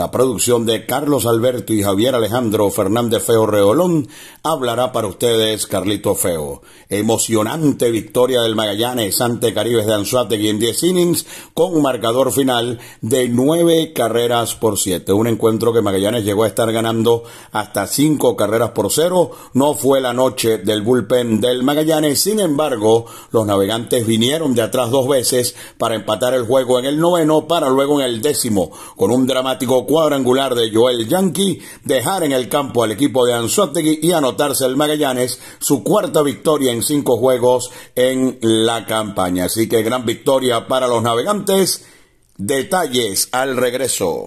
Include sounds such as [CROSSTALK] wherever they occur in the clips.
La producción de Carlos Alberto y Javier Alejandro Fernández Feo Reolón hablará para ustedes Carlito Feo. Emocionante victoria del Magallanes ante Caribes de Anzuategui en 10 innings con un marcador final de 9 carreras por 7. Un encuentro que Magallanes llegó a estar ganando hasta 5 carreras por 0. No fue la noche del bullpen del Magallanes. Sin embargo, los navegantes vinieron de atrás dos veces para empatar el juego en el noveno para luego en el décimo con un dramático cuadrangular de Joel Yankee dejar en el campo al equipo de Anzuategui y anotarse el Magallanes su cuarta victoria en cinco juegos en la campaña. Así que gran victoria para los navegantes. Detalles al regreso.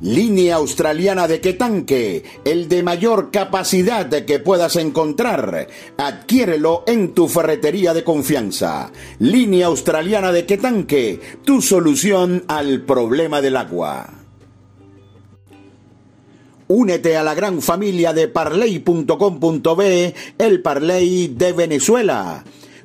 Línea australiana de Quetanque, el de mayor capacidad que puedas encontrar. Adquiérelo en tu ferretería de confianza. Línea australiana de Quetanque, tu solución al problema del agua. Únete a la gran familia de parley.com.be, el Parley de Venezuela.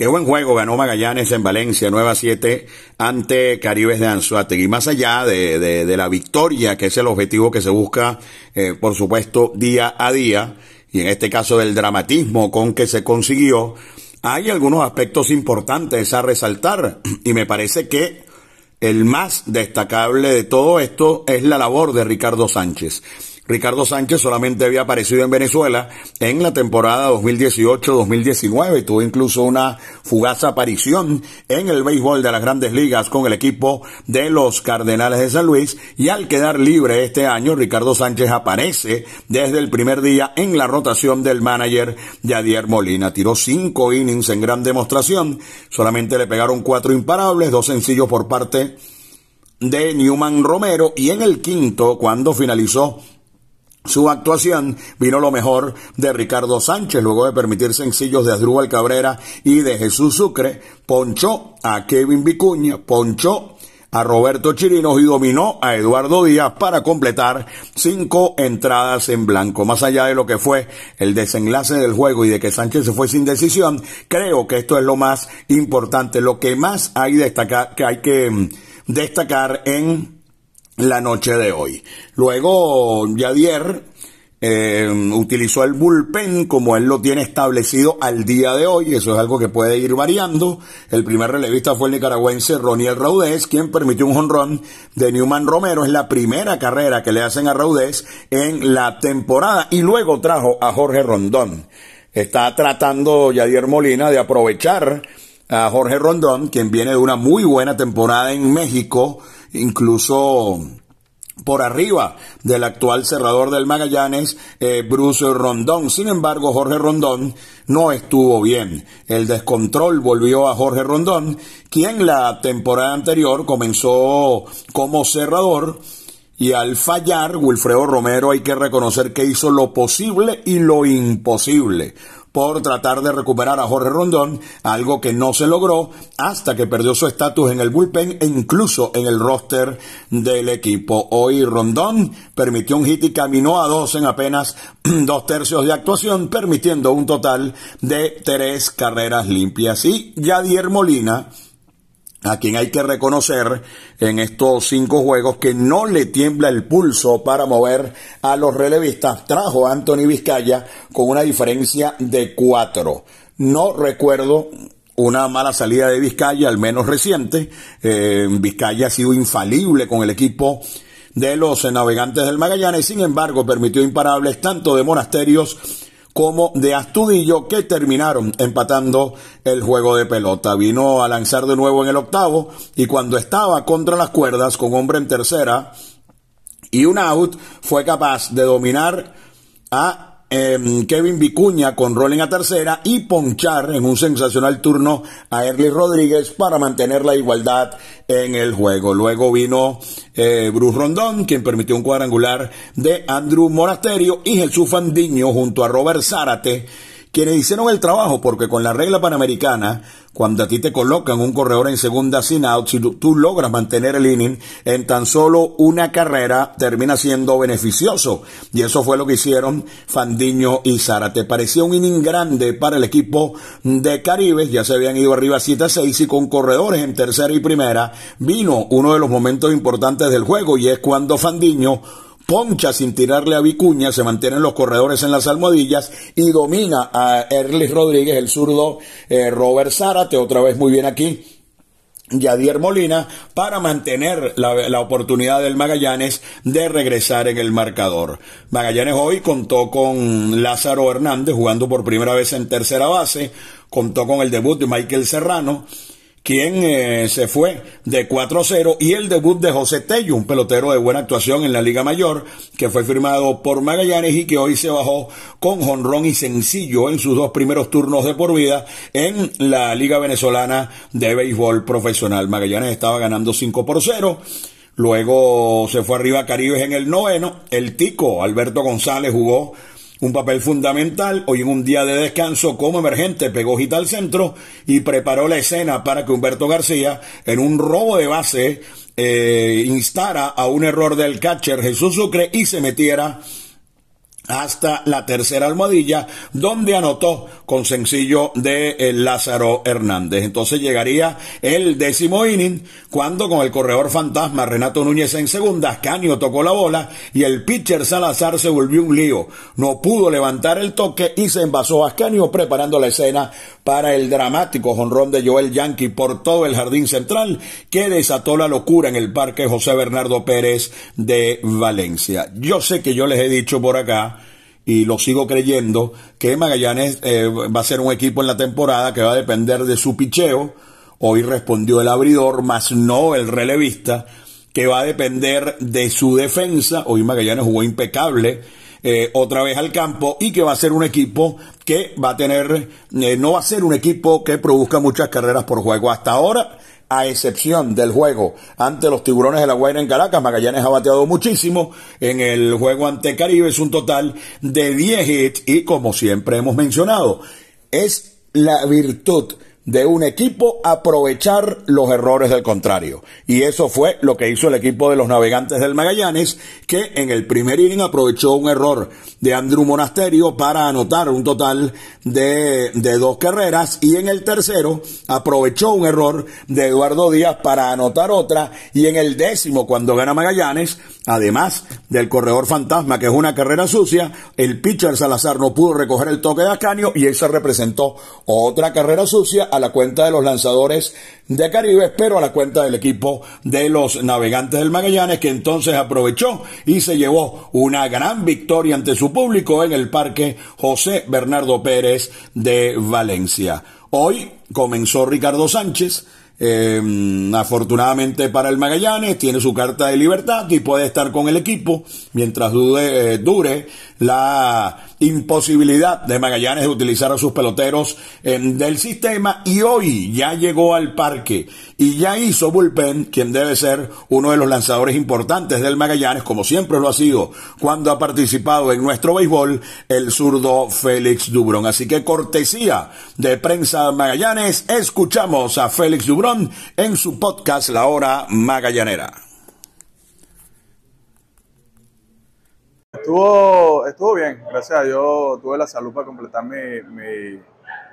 Qué buen juego ganó Magallanes en Valencia, 9 a 7 ante Caribes de Anzuategui. Más allá de, la victoria, que es el objetivo que se busca, eh, por supuesto, día a día, y en este caso del dramatismo con que se consiguió, hay algunos aspectos importantes a resaltar, [CLEARS THROAT] y me parece que el más destacable de todo esto es la labor de Ricardo Sánchez. Ricardo Sánchez solamente había aparecido en Venezuela en la temporada 2018-2019 tuvo incluso una fugaz aparición en el béisbol de las grandes ligas con el equipo de los Cardenales de San Luis. Y al quedar libre este año Ricardo Sánchez aparece desde el primer día en la rotación del manager Yadier Molina. Tiró cinco innings en gran demostración, solamente le pegaron cuatro imparables, dos sencillos por parte de Newman Romero. Y en el quinto, cuando finalizó su actuación vino lo mejor de Ricardo Sánchez, luego de permitir sencillos de Asdrúbal Cabrera y de Jesús Sucre, ponchó a Kevin Vicuña, ponchó a Roberto Chirinos y dominó a Eduardo Díaz para completar cinco entradas en blanco. Más allá de lo que fue el desenlace del juego y de que Sánchez se fue sin decisión, creo que esto es lo más importante, lo que más hay, destacar, que, hay que mm, destacar en la noche de hoy. Luego, Yadier eh, utilizó el bullpen como él lo tiene establecido al día de hoy, eso es algo que puede ir variando. El primer relevista fue el nicaragüense Roniel Raudés, quien permitió un jonrón de Newman Romero, es la primera carrera que le hacen a Raudés en la temporada y luego trajo a Jorge Rondón. Está tratando Yadier Molina de aprovechar a Jorge Rondón, quien viene de una muy buena temporada en México, incluso por arriba del actual cerrador del Magallanes, eh, Bruce Rondón. Sin embargo, Jorge Rondón no estuvo bien. El descontrol volvió a Jorge Rondón, quien la temporada anterior comenzó como cerrador. Y al fallar, Wilfredo Romero hay que reconocer que hizo lo posible y lo imposible por tratar de recuperar a Jorge Rondón, algo que no se logró hasta que perdió su estatus en el bullpen e incluso en el roster del equipo. Hoy Rondón permitió un hit y caminó a dos en apenas [CLEARS THROAT] dos tercios de actuación, permitiendo un total de tres carreras limpias. Y Yadier Molina a quien hay que reconocer en estos cinco juegos que no le tiembla el pulso para mover a los relevistas, trajo a Anthony Vizcaya con una diferencia de cuatro. No recuerdo una mala salida de Vizcaya, al menos reciente. Eh, Vizcaya ha sido infalible con el equipo de los navegantes del Magallanes, sin embargo permitió imparables tanto de Monasterios como de Astudillo que terminaron empatando el juego de pelota. Vino a lanzar de nuevo en el octavo y cuando estaba contra las cuerdas con hombre en tercera y un out fue capaz de dominar a Em, Kevin Vicuña con rolling a tercera y ponchar en un sensacional turno a Erly Rodríguez para mantener la igualdad en el juego. Luego vino eh, Bruce Rondón, quien permitió un cuadrangular de Andrew Monasterio y Jesús Fandiño junto a Robert Zárate quienes hicieron el trabajo, porque con la regla panamericana, cuando a ti te colocan un corredor en segunda sin out, si tú, logras mantener el inning en tan solo una carrera, termina siendo beneficioso. Y eso fue lo que hicieron Fandiño y Sara. Te parecía un inning grande para el equipo de Caribe, ya se habían ido arriba 7-6 y con corredores en tercera y primera, vino uno de los momentos importantes del juego y es cuando Fandiño poncha sin tirarle a Vicuña, se mantienen los corredores en las almohadillas y domina a Erlis Rodríguez, el zurdo eh, Robert Zárate, otra vez muy bien aquí. Yadier Molina para mantener la, la, oportunidad del Magallanes de regresar en el marcador. Magallanes hoy contó con Lázaro Hernández jugando por primera vez en tercera base, contó con el debut de Michael Serrano, quien eh, se fue de 4-0 y el debut de José Tello, un pelotero de buena actuación en la Liga Mayor, que fue firmado por Magallanes y que hoy se bajó con jonrón y sencillo en sus dos primeros turnos de por vida en la Liga Venezolana de Béisbol Profesional. Magallanes estaba ganando 5 por 0. Luego se fue arriba a Caribes en el noveno. El Tico, Alberto González, jugó un papel fundamental. Hoy en un día de descanso como emergente pegó gita al centro y preparó la escena para que Humberto García, en un robo de base, eh, instara a un error del catcher Jesús Sucre y se metiera hasta la tercera almohadilla, donde anotó con sencillo de eh, Lázaro Hernández. Entonces llegaría el décimo inning, cuando con el corredor fantasma Renato Núñez en segunda, Canio tocó la bola y el pitcher Salazar se volvió un lío. No pudo levantar el toque y se envasó a Canio preparando la escena para el dramático jonrón de Joel Yankee por todo el jardín central que desató la locura en el parque José Bernardo Pérez de Valencia. Yo sé que yo les he dicho por acá y lo sigo creyendo, que Magallanes eh, va a ser un equipo en la temporada que va a depender de su picheo. Hoy respondió el abridor, más no el relevista, que va a depender de su defensa. Hoy Magallanes jugó impecable. Eh, otra vez al campo y que va a ser un equipo que va a tener, eh, no va a ser un equipo que produzca muchas carreras por juego. Hasta ahora a excepción del juego ante los tiburones de la Guaira en Caracas, Magallanes ha bateado muchísimo. En el juego ante Caribe es un total de 10 hits y como siempre hemos mencionado, es la virtud de un equipo aprovechar los errores del contrario. Y eso fue lo que hizo el equipo de los navegantes del Magallanes, que en el primer inning aprovechó un error de Andrew Monasterio para anotar un total de, de dos carreras y en el tercero aprovechó un error de Eduardo Díaz para anotar otra y en el décimo cuando gana Magallanes, además del corredor fantasma que es una carrera sucia, el pitcher Salazar no pudo recoger el toque de Ascanio y eso representó otra carrera sucia a la cuenta de los lanzadores de Caribe, pero a la cuenta del equipo de los navegantes del Magallanes, que entonces aprovechó y se llevó una gran victoria ante su público en el Parque José Bernardo Pérez de Valencia. Hoy comenzó Ricardo Sánchez, eh, afortunadamente para el Magallanes, tiene su carta de libertad y puede estar con el equipo mientras eh, dure la imposibilidad de Magallanes de utilizar a sus peloteros del sistema y hoy ya llegó al parque y ya hizo bullpen, quien debe ser uno de los lanzadores importantes del Magallanes, como siempre lo ha sido cuando ha participado en nuestro béisbol, el zurdo Félix Dubrón. Así que cortesía de prensa Magallanes, escuchamos a Félix Dubrón en su podcast La Hora Magallanera. Estuvo, estuvo bien, gracias a Dios tuve la salud para completar mi,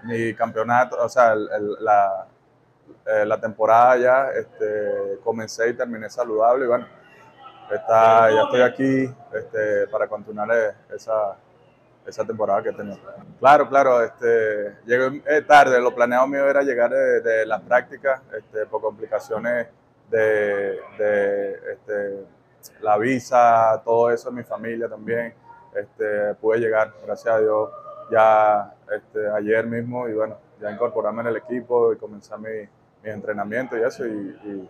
mi, campeonato, o sea, la, eh, la temporada ya, este, comencé y terminé saludable y bueno, está, ya estoy aquí este, para continuar eh, esa, esa temporada que he tenido. Claro, claro, este, llegué eh, tarde, lo planeado mío era llegar de, de las prácticas este, por complicaciones de, de este, la visa, todo eso mi familia también. Este, pude llegar, gracias a Dios, ya este, ayer mismo y bueno, ya incorporarme en el equipo y comenzar mi, mi entrenamiento y eso y, y,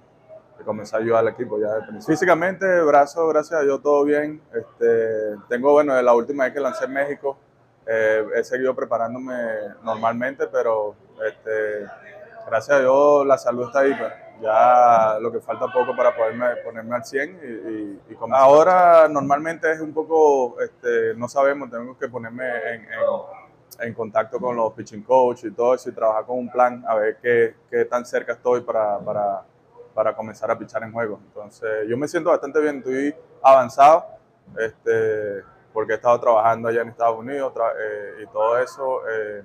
y, comenzar a ayudar al equipo ya Físicamente, brazo, gracias a Dios, todo bien. Este, tengo, bueno, la última vez que lancé en México, eh, he seguido preparándome normalmente, pero este, gracias a Dios la salud está ahí. Pues. Ya lo que falta poco para poderme ponerme al 100 y, y, y como ahora normalmente es un poco, este, no sabemos, tengo que ponerme en, en, en, contacto con los pitching coach y todo eso y trabajar con un plan a ver qué, qué tan cerca estoy para, para, para comenzar a pichar en juego. Entonces yo me siento bastante bien, estoy avanzado. Este, porque he estado trabajando allá en Estados Unidos eh, y todo eso. Eh,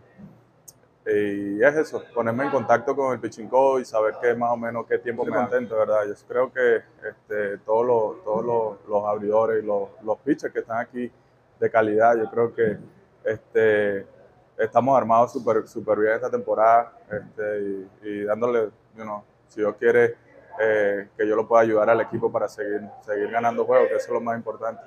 y es eso, ponerme en contacto con el pitching coach y saber qué más o menos qué tiempo me intento, ¿verdad? Yo creo que este, todos, los, todos los, los abridores y los, los pitchers que están aquí de calidad, yo creo que este, estamos armados súper super bien esta temporada este, y, y, dándole, you know, si Dios quiere, eh, que yo lo pueda ayudar al equipo para seguir, seguir ganando juegos, que eso es lo más importante.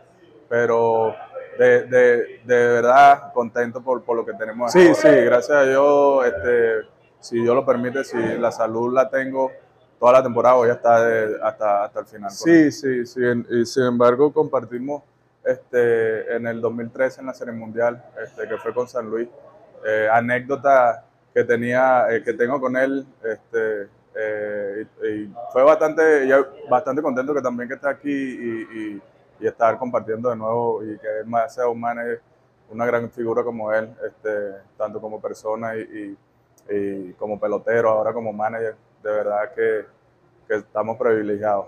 Pero de, de, de, verdad contento por, por, lo que tenemos Sí, sí, gracias a Dios, este, si Dios lo permite, si la salud la tengo, toda la temporada voy a estar de, hasta, hasta el final. Sí, sí, sí, y sin embargo compartimos este, en el 2013 en la Serie Mundial, este, que fue con San Luis, eh, anécdota que tenía, eh, que tengo con él, este, eh, y, y, fue bastante, bastante contento que también que esté aquí y, y y estar compartiendo de nuevo y que él sea un manager, una gran figura como él, este, tanto como persona y, y, y, como pelotero, ahora como manager, de verdad que, que estamos privilegiados.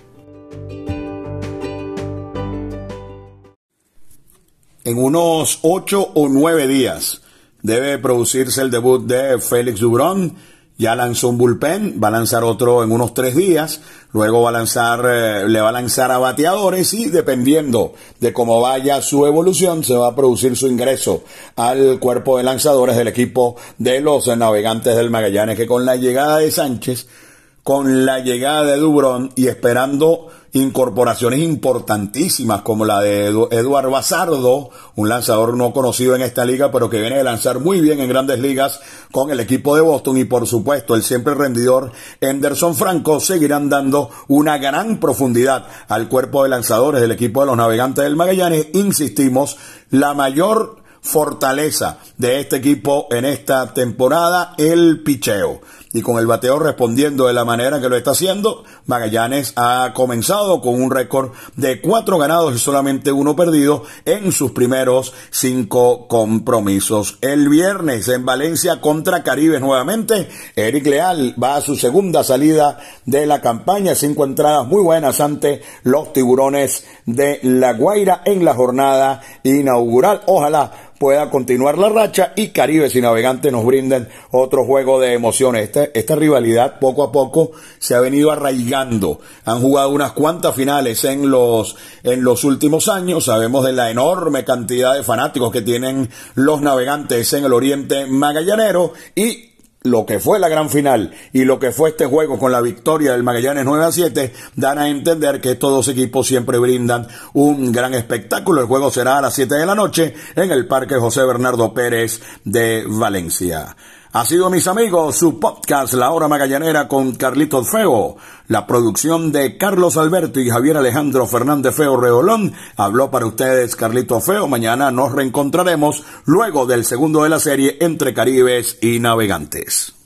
En unos ocho o nueve días debe producirse el debut de Félix Dubrón. Ya lanzó un bullpen, va a lanzar otro en unos tres días, luego va a lanzar, eh, le va a lanzar a bateadores y dependiendo de cómo vaya su evolución, se va a producir su ingreso al cuerpo de lanzadores del equipo de los navegantes del Magallanes, que con la llegada de Sánchez, con la llegada de Dubrón y esperando incorporaciones importantísimas como la de Eduard Bazardo, un lanzador no conocido en esta liga, pero que viene de lanzar muy bien en grandes ligas con el equipo de Boston y por supuesto el siempre rendidor Anderson Franco seguirán dando una gran profundidad al cuerpo de lanzadores del equipo de los navegantes del Magallanes. Insistimos, la mayor fortaleza de este equipo en esta temporada, el picheo y con el bateo respondiendo de la manera que lo está haciendo, Magallanes ha comenzado con un récord de cuatro ganados y solamente uno perdido en sus primeros cinco compromisos. El viernes en Valencia contra Caribe nuevamente, Eric Leal va a su segunda salida de la campaña, cinco entradas muy buenas ante los tiburones de La Guaira en la jornada inaugural. Ojalá pueda continuar la racha y Caribes y Navegantes nos brinden otro juego de emociones. Esta, esta rivalidad poco a poco se ha venido arraigando. Han jugado unas cuantas finales en los, en los últimos años. Sabemos de la enorme cantidad de fanáticos que tienen los navegantes en el oriente magallanero y lo que fue la gran final y lo que fue este juego con la victoria del Magallanes 9 a 7 dan a entender que estos dos equipos siempre brindan un gran espectáculo. El juego será a las 7 de la noche en el Parque José Bernardo Pérez de Valencia. Ha sido, mis amigos, su podcast La Hora Magallanera con Carlitos Feo. La producción de Carlos Alberto y Javier Alejandro Fernández Feo Reolón. Habló para ustedes Carlitos Feo. Mañana nos reencontraremos luego del segundo de la serie entre Caribes y Navegantes.